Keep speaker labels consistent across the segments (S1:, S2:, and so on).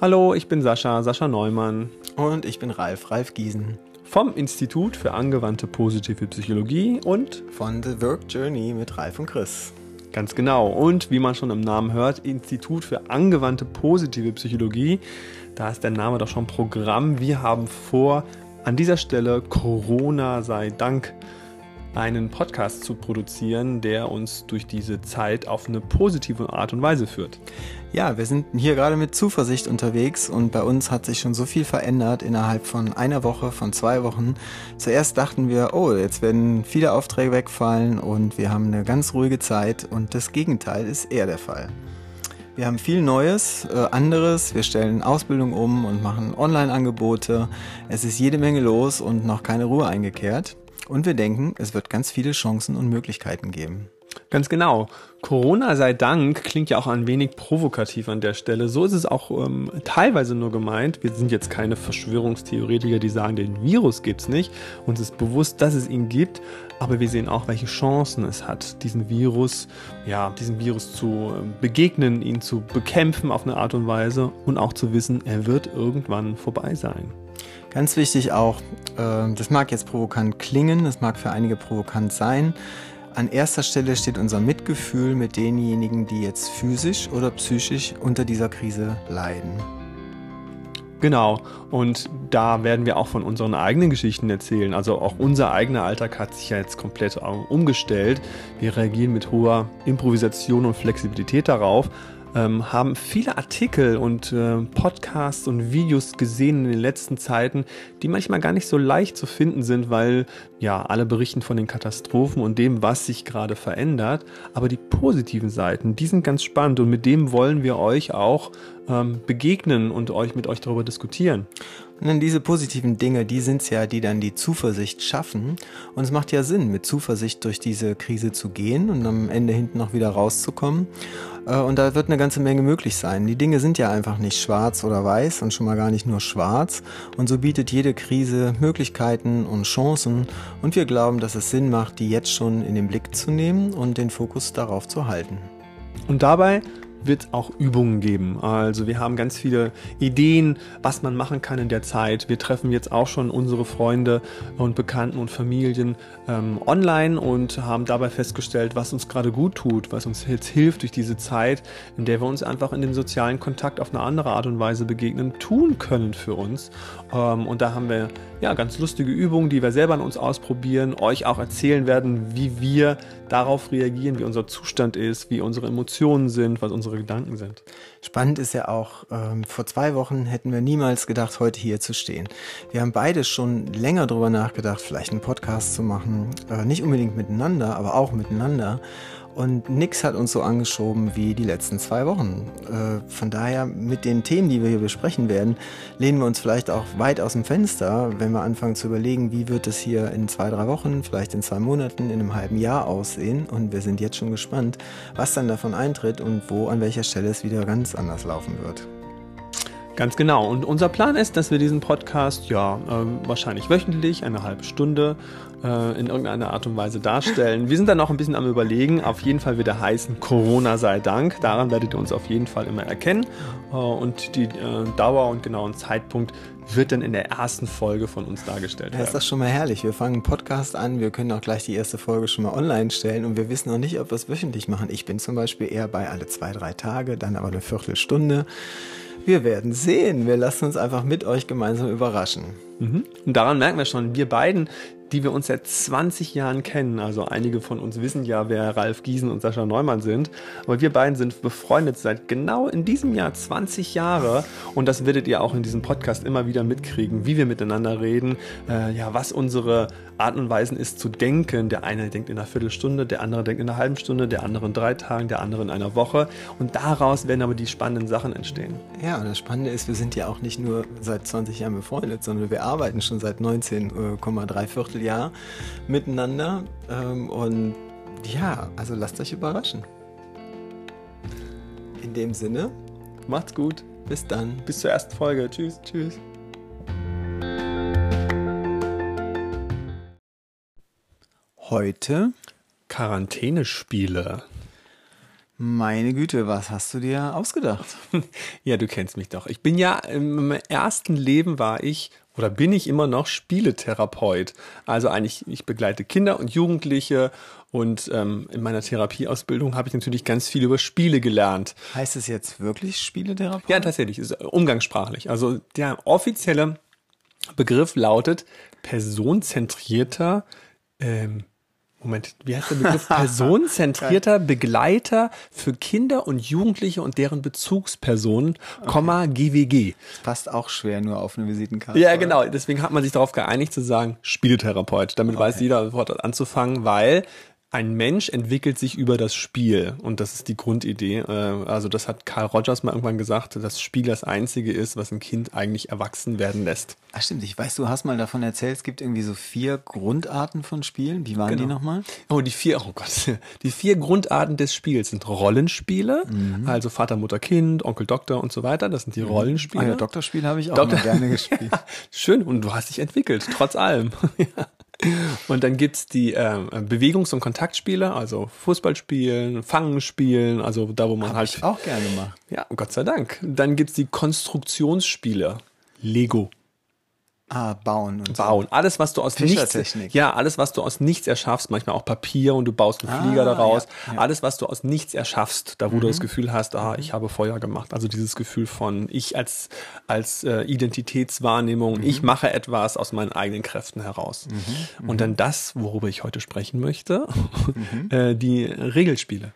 S1: Hallo, ich bin Sascha, Sascha Neumann.
S2: Und ich bin Ralf, Ralf Giesen.
S1: Vom Institut für angewandte positive Psychologie und
S2: von The Work Journey mit Ralf und Chris.
S1: Ganz genau. Und wie man schon im Namen hört, Institut für angewandte positive Psychologie. Da ist der Name doch schon Programm. Wir haben vor, an dieser Stelle Corona sei Dank einen Podcast zu produzieren, der uns durch diese Zeit auf eine positive Art und Weise führt.
S2: Ja, wir sind hier gerade mit Zuversicht unterwegs und bei uns hat sich schon so viel verändert innerhalb von einer Woche, von zwei Wochen. Zuerst dachten wir, oh, jetzt werden viele Aufträge wegfallen und wir haben eine ganz ruhige Zeit und das Gegenteil ist eher der Fall. Wir haben viel Neues, äh, anderes. Wir stellen Ausbildung um und machen Online-Angebote. Es ist jede Menge los und noch keine Ruhe eingekehrt. Und wir denken, es wird ganz viele Chancen und Möglichkeiten geben.
S1: Ganz genau. Corona sei Dank klingt ja auch ein wenig provokativ an der Stelle. So ist es auch ähm, teilweise nur gemeint. Wir sind jetzt keine Verschwörungstheoretiker, die sagen, den Virus gibt es nicht. Uns ist bewusst, dass es ihn gibt, aber wir sehen auch, welche Chancen es hat, diesen Virus, ja, diesem Virus zu ähm, begegnen, ihn zu bekämpfen auf eine Art und Weise und auch zu wissen, er wird irgendwann vorbei sein.
S2: Ganz wichtig auch, äh, das mag jetzt provokant klingen, das mag für einige provokant sein. An erster Stelle steht unser Mitgefühl mit denjenigen, die jetzt physisch oder psychisch unter dieser Krise leiden.
S1: Genau, und da werden wir auch von unseren eigenen Geschichten erzählen. Also auch unser eigener Alltag hat sich ja jetzt komplett umgestellt. Wir reagieren mit hoher Improvisation und Flexibilität darauf ähm, haben viele Artikel und äh, Podcasts und Videos gesehen in den letzten Zeiten, die manchmal gar nicht so leicht zu finden sind, weil ja alle berichten von den Katastrophen und dem, was sich gerade verändert. Aber die positiven Seiten, die sind ganz spannend und mit dem wollen wir euch auch ähm, begegnen und euch mit euch darüber diskutieren.
S2: Und dann diese positiven Dinge, die sind es ja, die dann die Zuversicht schaffen. Und es macht ja Sinn, mit Zuversicht durch diese Krise zu gehen und am Ende hinten noch wieder rauszukommen. Äh, und da wird eine ganze Menge möglich sein. Die Dinge sind ja einfach nicht schwarz oder weiß und schon mal gar nicht nur schwarz. Und so bietet jede Krise Möglichkeiten und Chancen. Und wir glauben, dass es Sinn macht, die jetzt schon in den Blick zu nehmen und den Fokus darauf zu halten.
S1: Und dabei wird es auch Übungen geben. Also wir haben ganz viele Ideen, was man machen kann in der Zeit. Wir treffen jetzt auch schon unsere Freunde und Bekannten und Familien ähm, online und haben dabei festgestellt, was uns gerade gut tut, was uns jetzt hilft durch diese Zeit, in der wir uns einfach in dem sozialen Kontakt auf eine andere Art und Weise begegnen, tun können für uns. Ähm, und da haben wir ja ganz lustige Übungen, die wir selber an uns ausprobieren, euch auch erzählen werden, wie wir darauf reagieren, wie unser Zustand ist, wie unsere Emotionen sind, was unsere Gedanken sind.
S2: Spannend ist ja auch, ähm, vor zwei Wochen hätten wir niemals gedacht, heute hier zu stehen. Wir haben beide schon länger darüber nachgedacht, vielleicht einen Podcast zu machen, äh, nicht unbedingt miteinander, aber auch miteinander. Und nichts hat uns so angeschoben wie die letzten zwei Wochen. Äh, von daher, mit den Themen, die wir hier besprechen werden, lehnen wir uns vielleicht auch weit aus dem Fenster, wenn wir anfangen zu überlegen, wie wird es hier in zwei, drei Wochen, vielleicht in zwei Monaten, in einem halben Jahr aussehen. Und wir sind jetzt schon gespannt, was dann davon eintritt und wo, an welcher Stelle es wieder ganz anders laufen wird.
S1: Ganz genau. Und unser Plan ist, dass wir diesen Podcast ja äh, wahrscheinlich wöchentlich, eine halbe Stunde, äh, in irgendeiner Art und Weise darstellen. Wir sind dann noch ein bisschen am Überlegen. Auf jeden Fall wird er heißen Corona sei Dank. Daran werdet ihr uns auf jeden Fall immer erkennen. Äh, und die äh, Dauer und genauen Zeitpunkt wird dann in der ersten Folge von uns dargestellt.
S2: Ja, ist das schon mal herrlich. Wir fangen einen Podcast an, wir können auch gleich die erste Folge schon mal online stellen und wir wissen noch nicht, ob wir es wöchentlich machen. Ich bin zum Beispiel eher bei alle zwei, drei Tage, dann aber eine Viertelstunde. Wir werden sehen. Wir lassen uns einfach mit euch gemeinsam überraschen.
S1: Mhm. Und daran merken wir schon, wir beiden, die wir uns seit 20 Jahren kennen. Also einige von uns wissen ja, wer Ralf Giesen und Sascha Neumann sind. Aber wir beiden sind befreundet seit genau in diesem Jahr 20 Jahre. Und das werdet ihr auch in diesem Podcast immer wieder mitkriegen, wie wir miteinander reden, äh, ja, was unsere Art und Weisen ist zu denken. Der eine denkt in einer Viertelstunde, der andere denkt in einer halben Stunde, der andere in drei Tagen, der andere in einer Woche. Und daraus werden aber die spannenden Sachen entstehen.
S2: Ja, und das Spannende ist, wir sind ja auch nicht nur seit 20 Jahren befreundet, sondern wir arbeiten schon seit 19,3 Vierteljahr miteinander. Ähm, und ja, also lasst euch überraschen. In dem Sinne,
S1: macht's gut.
S2: Bis dann.
S1: Bis zur ersten Folge. Tschüss. Tschüss.
S2: Heute
S1: Quarantänespiele.
S2: Meine Güte, was hast du dir ausgedacht?
S1: Ja, du kennst mich doch. Ich bin ja im ersten Leben war ich oder bin ich immer noch Spieletherapeut. Also eigentlich, ich begleite Kinder und Jugendliche und ähm, in meiner Therapieausbildung habe ich natürlich ganz viel über Spiele gelernt.
S2: Heißt es jetzt wirklich Spieletherapeut?
S1: Ja, tatsächlich, ist umgangssprachlich. Also der offizielle Begriff lautet personenzentrierter ähm, Moment, wie heißt der Begriff? Personenzentrierter Begleiter für Kinder und Jugendliche und deren Bezugspersonen, Komma GWG.
S2: Das passt auch schwer nur auf eine Visitenkarte.
S1: Ja,
S2: oder?
S1: genau. Deswegen hat man sich darauf geeinigt zu sagen, Spieletherapeut. Damit weiß jeder sofort anzufangen, weil ein Mensch entwickelt sich über das Spiel und das ist die Grundidee. Äh, Also das hat Carl Rogers mal irgendwann gesagt, dass das Spiel das Einzige ist, was ein Kind eigentlich erwachsen werden lässt.
S2: Ach stimmt, ich weiß, du hast mal davon erzählt, es gibt irgendwie so vier Grundarten von Spielen. Wie waren die
S1: Genau.
S2: nochmal?
S1: Oh, die vier, oh Gott, die vier Grundarten des Spiels sind Rollenspiele, also Vater, Mutter, Kind, Onkel, Doktor und so weiter. Das sind die Rollenspiele.
S2: Ah ja, Doktorspiel habe ich auch
S1: Doktor-
S2: gerne gespielt.
S1: Schön, und du hast dich entwickelt, trotz allem. Ja. Und dann gibt's die ähm, Bewegungs- und Kontaktspiele, also Fußballspielen, Fangenspielen, also da, wo man
S2: Habe
S1: halt.
S2: ich auch gerne gemacht.
S1: Ja, Gott sei Dank. Dann gibt's die Konstruktionsspiele. Lego.
S2: Ah, bauen und so.
S1: Bauen. Alles, was du aus nichts, ja, alles, was du aus nichts erschaffst, manchmal auch Papier und du baust einen
S2: Ah,
S1: Flieger daraus.
S2: ja, ja.
S1: Alles, was du aus nichts erschaffst, da wo du das Gefühl hast, ah, ich habe Feuer gemacht. Also dieses Gefühl von ich als, als äh, Identitätswahrnehmung, ich mache etwas aus meinen eigenen Kräften heraus. Und dann das, worüber ich heute sprechen möchte, äh, die Regelspiele.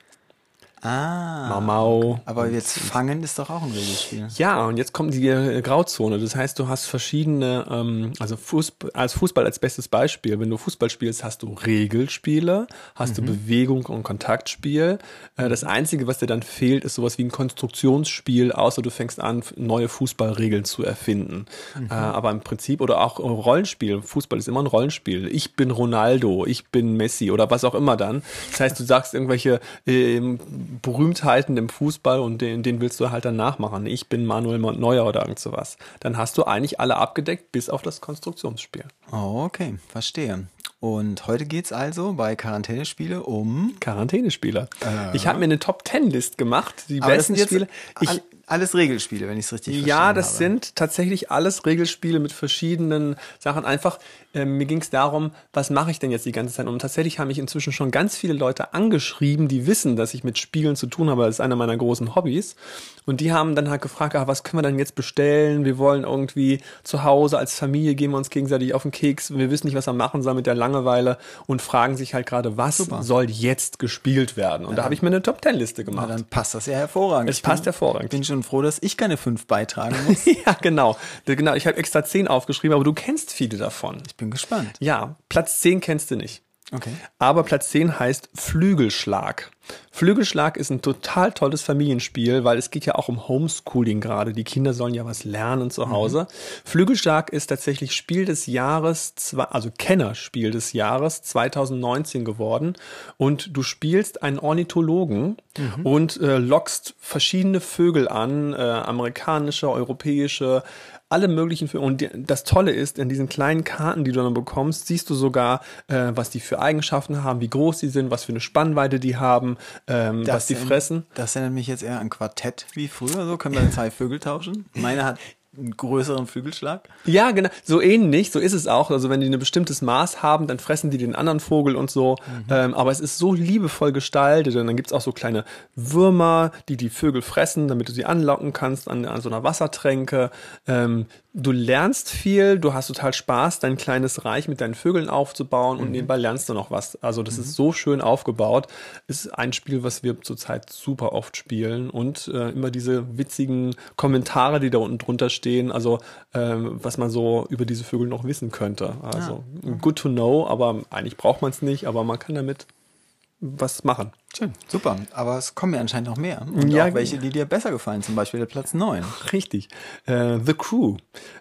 S2: Ah.
S1: Mau Mau.
S2: Aber jetzt fangen ist doch auch ein Regelspiel.
S1: Ja, und jetzt kommt die äh, Grauzone. Das heißt, du hast verschiedene, ähm, also Fußball, als Fußball als bestes Beispiel. Wenn du Fußball spielst, hast du Regelspiele, hast du Bewegung und Kontaktspiel. Äh, das Einzige, was dir dann fehlt, ist sowas wie ein Konstruktionsspiel, außer du fängst an, neue Fußballregeln zu erfinden. Äh, aber im Prinzip, oder auch äh, Rollenspiel. Fußball ist immer ein Rollenspiel. Ich bin Ronaldo, ich bin Messi oder was auch immer dann. Das heißt, du sagst irgendwelche ähm, Berühmtheiten im Fußball und den, den willst du halt dann nachmachen. Ich bin Manuel Neuer oder irgend sowas. Dann hast du eigentlich alle abgedeckt, bis auf das Konstruktionsspiel.
S2: Oh, okay, verstehe. Und heute geht's also bei Quarantänespiele um.
S1: Quarantänespiele. Ich habe mir eine Top Ten List gemacht, die
S2: Aber
S1: besten Spiele. Ich,
S2: alles Regelspiele, wenn ich es richtig
S1: Ja,
S2: verstanden
S1: das
S2: habe.
S1: sind tatsächlich alles Regelspiele mit verschiedenen Sachen. Einfach, ähm, mir ging es darum, was mache ich denn jetzt die ganze Zeit? Und tatsächlich haben mich inzwischen schon ganz viele Leute angeschrieben, die wissen, dass ich mit Spielen zu tun habe. Das ist einer meiner großen Hobbys. Und die haben dann halt gefragt, ah, was können wir denn jetzt bestellen? Wir wollen irgendwie zu Hause als Familie gehen wir uns gegenseitig auf den Keks. Wir wissen nicht, was wir machen sollen mit der Langeweile und fragen sich halt gerade, was soll jetzt gespielt werden? Und da habe ich mir eine Top-Ten-Liste
S2: Na,
S1: gemacht.
S2: dann passt das ja hervorragend.
S1: Es
S2: Ich
S1: passt
S2: bin,
S1: hervorragend.
S2: bin schon froh, dass ich keine fünf beitragen muss.
S1: Ja, genau. Genau, ich habe extra 10 aufgeschrieben, aber du kennst viele davon.
S2: Ich bin gespannt.
S1: Ja, Platz 10 kennst du nicht.
S2: Okay.
S1: Aber Platz 10 heißt Flügelschlag. Flügelschlag ist ein total tolles Familienspiel, weil es geht ja auch um Homeschooling gerade. Die Kinder sollen ja was lernen zu Hause. Flügelschlag ist tatsächlich Spiel des Jahres, also Kennerspiel des Jahres 2019 geworden. Und du spielst einen Ornithologen und äh, lockst verschiedene Vögel an, äh, amerikanische, europäische, alle möglichen Vögel. Und das Tolle ist, in diesen kleinen Karten, die du dann bekommst, siehst du sogar, äh, was die für Eigenschaften haben, wie groß die sind, was für eine Spannweite die haben, ähm, was die fressen.
S2: Das erinnert mich jetzt eher an Quartett wie früher. So können wir zwei Vögel tauschen. Meine hat einen größeren Flügelschlag.
S1: Ja, genau. So ähnlich, so ist es auch. Also wenn die ein bestimmtes Maß haben, dann fressen die den anderen Vogel und so. Ähm, aber es ist so liebevoll gestaltet. Und dann gibt's auch so kleine Würmer, die die Vögel fressen, damit du sie anlocken kannst an, an so einer Wassertränke. Ähm, du lernst viel, du hast total Spaß, dein kleines Reich mit deinen Vögeln aufzubauen und nebenbei lernst du noch was. Also das ist so schön aufgebaut. Ist ein Spiel, was wir zurzeit super oft spielen und äh, immer diese witzigen Kommentare, die da unten drunter stehen, also ähm, was man so über diese Vögel noch wissen könnte. Also good to know, aber eigentlich braucht man es nicht, aber man kann damit was machen.
S2: Schön, super. Aber es kommen ja anscheinend noch mehr. Und
S1: Ja,
S2: auch welche, die dir besser gefallen. Zum Beispiel der Platz 9.
S1: Richtig. Äh, The Crew.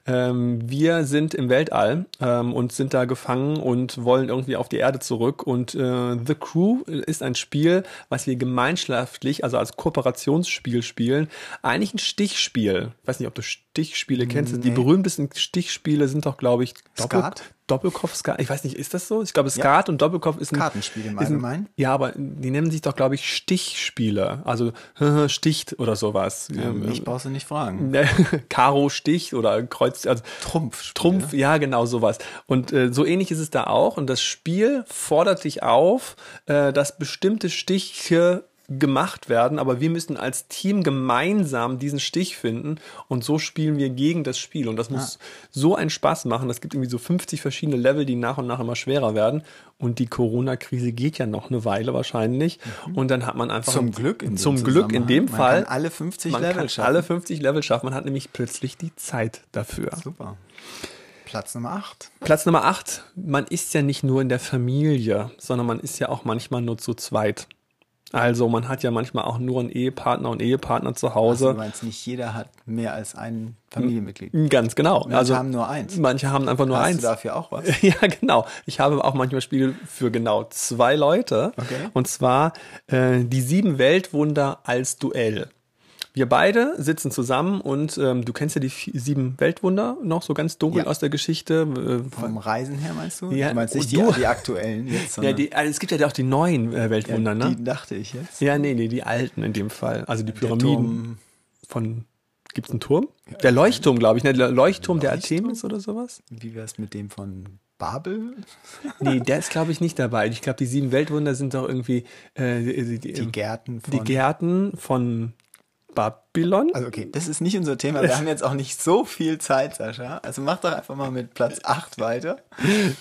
S1: Ähm, wir sind im Weltall ähm, und sind da gefangen und wollen irgendwie auf die Erde zurück. Und äh, The Crew ist ein Spiel, was wir gemeinschaftlich, also als Kooperationsspiel spielen. Eigentlich ein Stichspiel. Ich weiß nicht, ob du Stichspiele kennst. Die
S2: Nee.
S1: berühmtesten Stichspiele sind doch, glaube ich, Doppel
S2: Skat?
S1: Doppelkopf, Skat. Ich weiß nicht, ist das so? Ich glaube, Skat und Doppelkopf ist ein
S2: Kartenspiel im
S1: ein-
S2: Allgemeinen.
S1: Ja, aber die nennen sich doch, glaube ich, Stichspiele. Also sticht oder sowas. Ähm,
S2: Mich brauchst du nicht fragen.
S1: Karo sticht oder Kreuz, also
S2: Trumpf.
S1: Trumpf, ja, genau sowas. Und äh, so ähnlich ist es da auch. Und das Spiel fordert dich auf, äh, dass bestimmte Stiche gemacht werden, aber wir müssen als Team gemeinsam diesen Stich finden und so spielen wir gegen das Spiel und das muss so einen Spaß machen. Es gibt irgendwie so 50 verschiedene Level, die nach und nach immer schwerer werden und die Corona-Krise geht ja noch eine Weile wahrscheinlich und dann hat man einfach
S2: Zum Glück in dem
S1: zum Glück in dem.
S2: Man
S1: Fall
S2: alle 50
S1: man
S2: Level
S1: kann
S2: schaffen.
S1: alle 50 Level schaffen. Man hat nämlich plötzlich die Zeit dafür.
S2: Super. Platz Nummer 8.
S1: Platz Nummer 8. Man ist ja nicht nur in der Familie, sondern man ist ja auch manchmal nur zu zweit. Also man hat ja manchmal auch nur einen Ehepartner und Ehepartner zu
S2: Also,
S1: Hause.
S2: du meinst, nicht jeder hat mehr als ein Familienmitglied.
S1: Ganz genau.
S2: Manche
S1: also
S2: haben nur eins.
S1: Manche haben einfach nur
S2: Hast
S1: eins.
S2: du dafür auch was?
S1: Ja, genau. Ich habe auch manchmal Spiele für genau zwei Leute.
S2: Okay.
S1: Und zwar äh, die sieben Weltwunder als Duell. Wir beide sitzen zusammen und ähm, du kennst ja die sieben Weltwunder noch so ganz dunkel
S2: Ja.
S1: aus der Geschichte. Äh,
S2: Vom Reisen her meinst du?
S1: Ja,
S2: du meinst nicht
S1: und
S2: die, die aktuellen jetzt,
S1: ja, die, also es gibt ja auch die neuen äh, Weltwunder,
S2: ja,
S1: ne?
S2: die dachte ich jetzt.
S1: Ja, nee, nee, die alten in dem Fall. Also die
S2: Der
S1: Pyramiden von. Gibt's einen Turm? Der Leuchtturm, glaube ich, ne? Der Leuchtturm der
S2: Leuchtturm?
S1: Artemis oder sowas?
S2: wie wär's mit dem von Babel?
S1: Nee, der ist, glaube ich, nicht dabei. Ich glaube, die sieben Weltwunder sind doch irgendwie äh, die, die,
S2: Die Gärten von...
S1: die Gärten von but Babylon.
S2: also okay, das ist nicht unser Thema. Wir haben jetzt auch nicht so viel Zeit, Sascha. Also mach doch einfach mal mit Platz 8 weiter.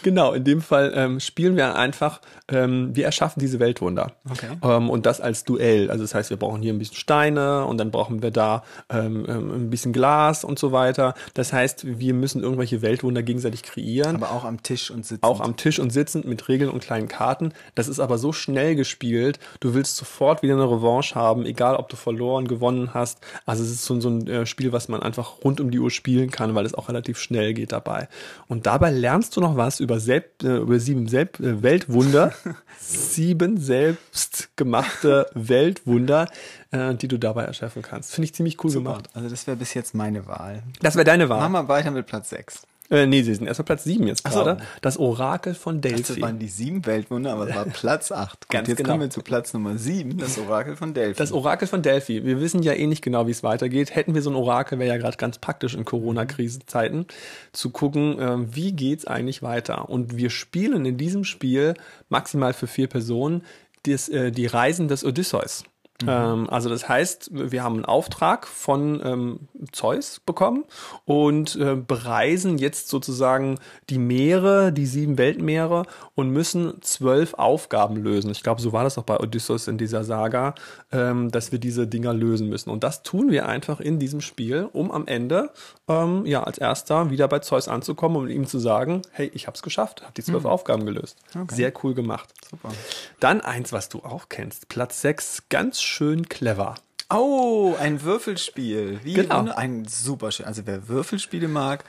S1: Genau, in dem Fall ähm, spielen wir einfach, ähm, wir erschaffen diese Weltwunder.
S2: Okay.
S1: Ähm, und das als Duell. Also das heißt, wir brauchen hier ein bisschen Steine und dann brauchen wir da ähm, ähm, ein bisschen Glas und so weiter. Das heißt, wir müssen irgendwelche Weltwunder gegenseitig kreieren.
S2: Aber auch am Tisch und sitzen.
S1: auch am Tisch und sitzend mit Regeln und kleinen Karten. Das ist aber so schnell gespielt, du willst sofort wieder eine Revanche haben, egal ob du verloren, gewonnen hast. Also es ist so, so ein äh, Spiel, was man einfach rund um die Uhr spielen kann, weil es auch relativ schnell geht dabei. Und dabei lernst du noch was über, selbst, äh, über sieben Selb äh, Weltwunder, sieben selbstgemachte Weltwunder, äh, die du dabei erschaffen kannst. Finde ich ziemlich cool
S2: Super.
S1: gemacht.
S2: Also das wäre bis jetzt meine Wahl.
S1: Das wäre deine Wahl.
S2: Machen wir weiter mit Platz 6.
S1: Äh, nee, sie sind erst auf Platz sieben jetzt
S2: Ach so.
S1: gerade. Das Orakel von
S2: Das
S1: Delphi.
S2: waren die sieben Weltwunder, aber es war Platz 8.
S1: Ganz
S2: jetzt
S1: genau.
S2: kommen wir zu Platz Nummer 7, das Orakel von Delphi.
S1: Das Orakel von Delphi. Wir wissen ja eh nicht genau, wie es weitergeht. Hätten wir so ein Orakel, wäre ja gerade ganz praktisch in Corona-Krisenzeiten, zu gucken, ähm, wie geht's eigentlich weiter. Und wir spielen in diesem Spiel maximal für vier Personen das, äh, die Reisen des Odysseus. Ähm, also das heißt, wir haben einen Auftrag von ähm, Zeus bekommen und äh, bereisen jetzt sozusagen die Meere, die sieben Weltmeere und müssen zwölf Aufgaben lösen. Ich glaube, so war das auch bei Odysseus in dieser Saga, ähm, dass wir diese Dinger lösen müssen. Und das tun wir einfach in diesem Spiel, um am Ende ähm, ja als erster wieder bei Zeus anzukommen und ihm zu sagen, hey, ich habe es geschafft, habe die zwölf Aufgaben gelöst. Sehr cool gemacht.
S2: Super.
S1: Dann eins, was du auch kennst, Platz 6, ganz schön clever.
S2: Oh, ein Würfelspiel. Wie
S1: Genau.
S2: ein super schön. Also wer Würfelspiele mag,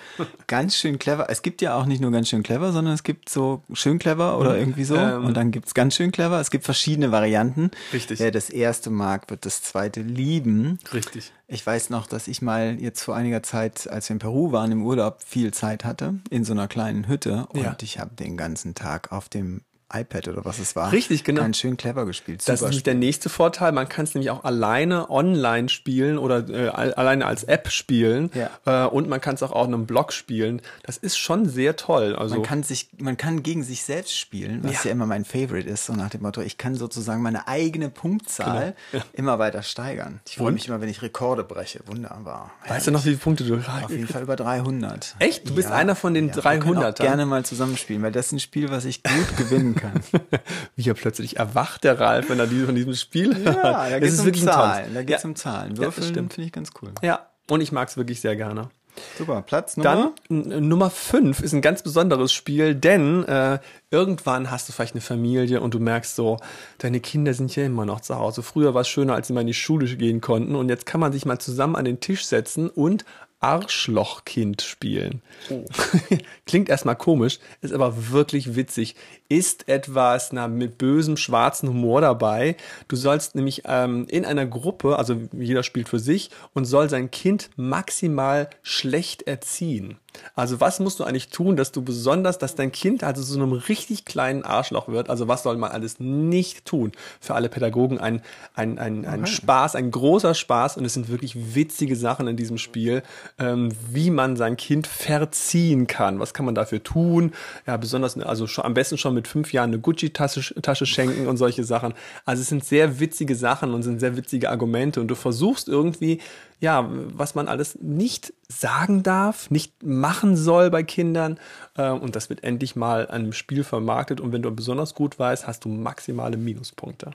S2: ganz schön clever. Es gibt ja auch nicht nur ganz schön clever, sondern es gibt so schön clever oder irgendwie so.
S1: Ähm.
S2: Und dann gibt's ganz schön clever. Es gibt verschiedene Varianten.
S1: Richtig.
S2: Wer das erste mag, wird das zweite lieben.
S1: Richtig.
S2: Ich weiß noch, dass ich mal jetzt vor einiger Zeit, als wir in Peru waren, im Urlaub viel Zeit hatte, in so einer kleinen Hütte. Und
S1: Ja.
S2: ich habe den ganzen Tag auf dem iPad oder was es war.
S1: Richtig, genau.
S2: Ganz schön clever gespielt.
S1: Das ist
S2: Super
S1: nämlich der nächste Vorteil. Man kann es nämlich auch alleine online spielen oder äh, al- alleine als App spielen.
S2: Ja.
S1: Äh, und man kann es auch auf einem Blog spielen. Das ist schon sehr toll. Also
S2: Man kann sich, man kann gegen sich selbst spielen, was ja,
S1: Ja.
S2: immer mein Favorite ist, so nach dem Motto, ich kann sozusagen meine eigene Punktzahl
S1: Genau.
S2: immer weiter steigern. Ich freue mich immer, wenn ich Rekorde breche. Wunderbar.
S1: weißt du noch, wie viele Punkte du
S2: Auf jeden Fall über 300.
S1: Echt? Du bist einer von den
S2: Wir können auch
S1: 300ern?
S2: gerne mal zusammenspielen, weil das ist ein Spiel, was ich gut gewinnen kann.
S1: Wie er plötzlich erwacht, der Ralf, wenn er diese, von diesem Spiel
S2: Ja,
S1: hört.
S2: da
S1: Es
S2: geht es
S1: ist
S2: um Zahlen. Da geht es
S1: ja.
S2: um Zahlen.
S1: das
S2: Würfeln
S1: stimmt.
S2: finde ich ganz cool.
S1: Ja, und ich mag es wirklich sehr gerne.
S2: Super. Platz Nummer?
S1: Dann Nummer 5 ist ein ganz besonderes Spiel, denn äh, irgendwann hast du vielleicht eine Familie und du merkst so, deine Kinder sind ja immer noch zu Hause. Früher war es schöner, als sie mal in die Schule gehen konnten und jetzt kann man sich mal zusammen an den Tisch setzen und Arschlochkind spielen. Oh. Klingt erstmal komisch, ist aber wirklich witzig. Ist etwas na, mit bösem schwarzen Humor dabei. Du sollst nämlich ähm, in einer Gruppe, also jeder spielt für sich und soll sein Kind maximal schlecht erziehen. Also was musst du eigentlich tun, dass du besonders, dass dein Kind also so einem richtig kleinen Arschloch wird? Also was soll man alles nicht tun? Für alle Pädagogen ein, ein, ein, ein okay. Spaß, ein großer Spaß und es sind wirklich witzige Sachen in diesem Spiel, ähm, wie man sein Kind verziehen kann. Was kann man dafür tun? Ja, besonders, also schon, am besten schon mit fünf Jahren eine Gucci-Tasche Tasche schenken und solche Sachen. Also es sind sehr witzige Sachen und sind sehr witzige Argumente und du versuchst irgendwie ja, was man alles nicht sagen darf, nicht machen soll bei Kindern. Äh, und das wird endlich mal an einem Spiel vermarktet. Und wenn du besonders gut weißt, hast du maximale Minuspunkte.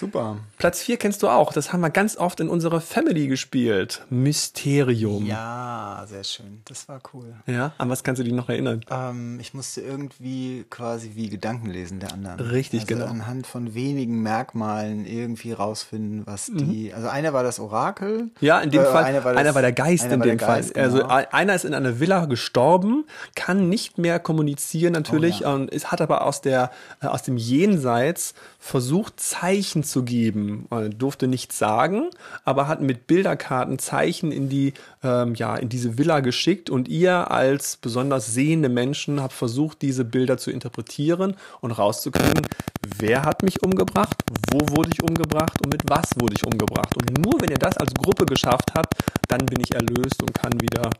S2: Super.
S1: Platz 4 kennst du auch. Das haben wir ganz oft in unserer Family gespielt. Mysterium.
S2: Ja, sehr schön. Das war cool.
S1: Ja, an was kannst du dich noch erinnern?
S2: Ähm, ich musste irgendwie quasi wie Gedanken lesen der anderen.
S1: Richtig,
S2: also
S1: genau.
S2: Anhand von wenigen Merkmalen irgendwie rausfinden, was die. Mhm. Also einer war das Orakel.
S1: Ja, in dem äh, Fall. Einer war, das, einer war, der Geist in dem Fall. Geist, also genau. Also einer ist in einer Villa gestorben, kann nicht mehr kommunizieren natürlich oh, ja. und ist, hat aber aus der äh, aus dem Jenseits versucht Zeichen zu geben. Er durfte nichts sagen, aber hat mit Bilderkarten Zeichen in die, ähm, ja, in diese Villa geschickt und ihr als besonders sehende Menschen habt versucht, diese Bilder zu interpretieren und rauszukriegen, wer hat mich umgebracht, wo wurde ich umgebracht und mit was wurde ich umgebracht. Und nur wenn ihr das als Gruppe geschafft habt, dann bin ich erlöst und kann wieder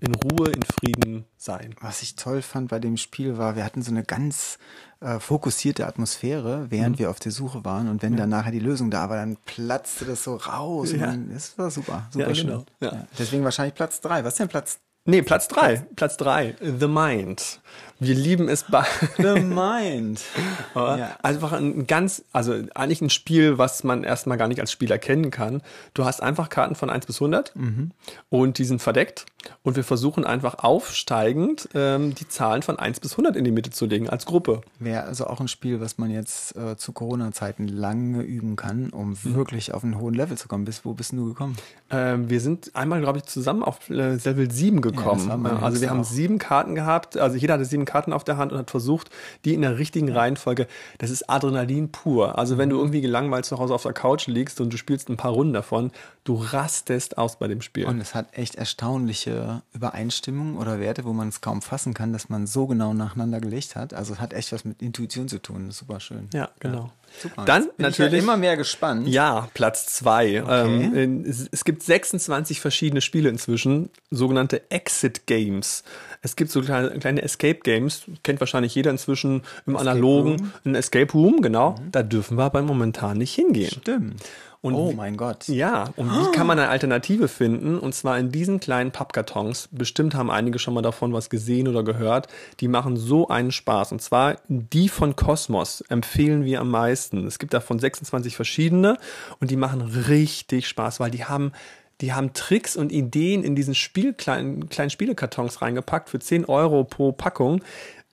S1: in Ruhe, in Frieden sein.
S2: Was ich toll fand bei dem Spiel war, wir hatten so eine ganz äh, fokussierte Atmosphäre, während mhm. wir auf der Suche waren. Und wenn ja. dann nachher die Lösung da war, dann platzte das so raus. Ja. Dann, das war super, super ja, schön. Genau. Ja. Deswegen wahrscheinlich Platz drei. Was ist denn Platz
S1: Nee, Platz drei. Platz drei. The Mind. Wir lieben es bei.
S2: The Mind.
S1: ja. Einfach ein ganz, also eigentlich ein Spiel, was man erstmal gar nicht als Spiel erkennen kann. Du hast einfach Karten von 1 bis 100 mhm. und die sind verdeckt. Und wir versuchen einfach aufsteigend ähm, die Zahlen von 1 bis 100 in die Mitte zu legen als Gruppe.
S2: Wäre also auch ein Spiel, was man jetzt äh, zu Corona-Zeiten lange üben kann, um mhm. wirklich auf einen hohen Level zu kommen. Bis wo bist du gekommen?
S1: Ähm, wir sind einmal, glaube ich, zusammen auf äh, Level 7 gekommen. Ja, also wir haben sieben Karten gehabt, also jeder hatte sieben Karten auf der Hand und hat versucht, die in der richtigen Reihenfolge, das ist Adrenalin pur. Also wenn du mhm. irgendwie gelangweilt zu Hause auf der Couch liegst und du spielst ein paar Runden davon, du rastest aus bei dem Spiel.
S2: Und es hat echt erstaunliche Übereinstimmungen oder Werte, wo man es kaum fassen kann, dass man so genau nacheinander gelegt hat. Also es hat echt was mit Intuition zu tun. Das ist super schön.
S1: Ja, genau. Ja. Super. Dann natürlich
S2: ja immer mehr gespannt.
S1: Ja, Platz zwei. Okay. Ähm, es, es, gibt 26 verschiedene Spiele inzwischen, sogenannte Exit Games. Es gibt so kleine, kleine Escape Games, kennt wahrscheinlich jeder inzwischen im Escape Analogen, Room. ein Escape Room, genau. Mhm. Da dürfen wir aber momentan nicht hingehen.
S2: Stimmt.
S1: Und
S2: oh mein Gott.
S1: Ja, und wie kann man eine Alternative finden? Und zwar in diesen kleinen Pappkartons. Bestimmt haben einige schon mal davon was gesehen oder gehört. Die machen so einen Spaß. Und zwar die von Cosmos empfehlen wir am meisten. Es gibt davon 26 verschiedene und die machen richtig Spaß, weil die haben die haben Tricks und Ideen in diesen Spiel, kleinen, kleinen Spielekartons reingepackt für 10 Euro pro Packung,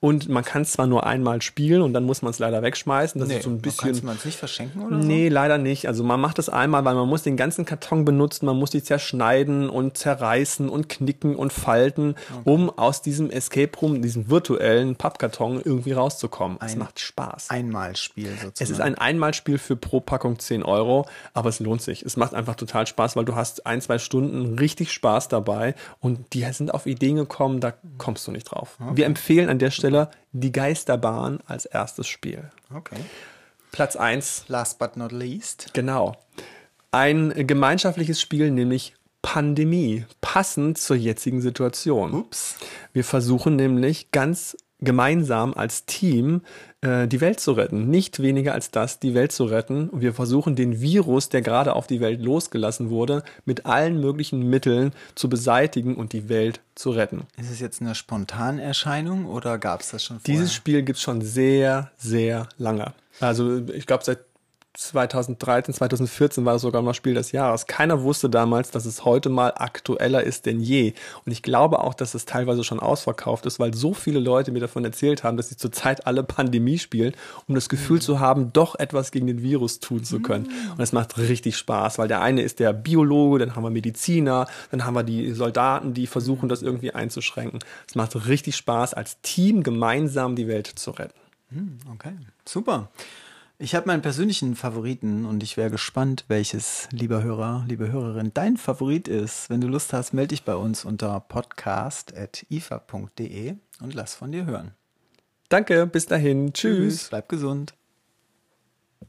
S1: und man kann es zwar nur einmal spielen und dann muss man es leider wegschmeißen. Das nee, ist so ein bisschen.
S2: Kann man es nicht verschenken oder
S1: so? Nee, leider nicht. Also man macht es einmal, weil man muss den ganzen Karton benutzen, man muss die zerschneiden und zerreißen und knicken und falten, okay. um aus diesem Escape Room, diesem virtuellen Pappkarton irgendwie rauszukommen. Es macht Spaß.
S2: Einmalspiel sozusagen.
S1: Es ist ein Einmalspiel für pro Packung 10 Euro, aber es lohnt sich. Es macht einfach total Spaß, weil du hast ein, zwei Stunden richtig Spaß dabei und die sind auf Ideen gekommen, da kommst du nicht drauf. Okay. Wir empfehlen an der Stelle Stelle die Geisterbahn als erstes Spiel.
S2: Okay.
S1: Platz 1.
S2: Last but not least.
S1: Genau. Ein gemeinschaftliches Spiel, nämlich Pandemie, passend zur jetzigen Situation.
S2: Ups.
S1: Wir versuchen nämlich ganz gemeinsam als Team äh, die Welt zu retten. Nicht weniger als das, die Welt zu retten. Und wir versuchen den Virus, der gerade auf die Welt losgelassen wurde, mit allen möglichen Mitteln zu beseitigen und die Welt zu retten.
S2: Ist es jetzt eine Spontanerscheinung oder gab es das schon vorher?
S1: Dieses Spiel gibt es schon sehr, sehr lange. Also ich glaube seit 2013, 2014 war es sogar noch Spiel des Jahres. Keiner wusste damals, dass es heute mal aktueller ist denn je. Und ich glaube auch, dass es teilweise schon ausverkauft ist, weil so viele Leute mir davon erzählt haben, dass sie zurzeit alle Pandemie spielen, um das Gefühl mhm. zu haben, doch etwas gegen den Virus tun zu können. Mhm. Und es macht richtig Spaß, weil der eine ist der Biologe, dann haben wir Mediziner, dann haben wir die Soldaten, die versuchen, das irgendwie einzuschränken. Es macht richtig Spaß, als Team gemeinsam die Welt zu retten.
S2: Mhm, okay, super. Ich habe meinen persönlichen Favoriten und ich wäre gespannt, welches, lieber Hörer, liebe Hörerin, dein Favorit ist. Wenn du Lust hast, melde dich bei uns unter podcast.ifa.de und lass von dir hören.
S1: Danke, bis dahin. Tschüss. Tschüss
S2: bleib gesund.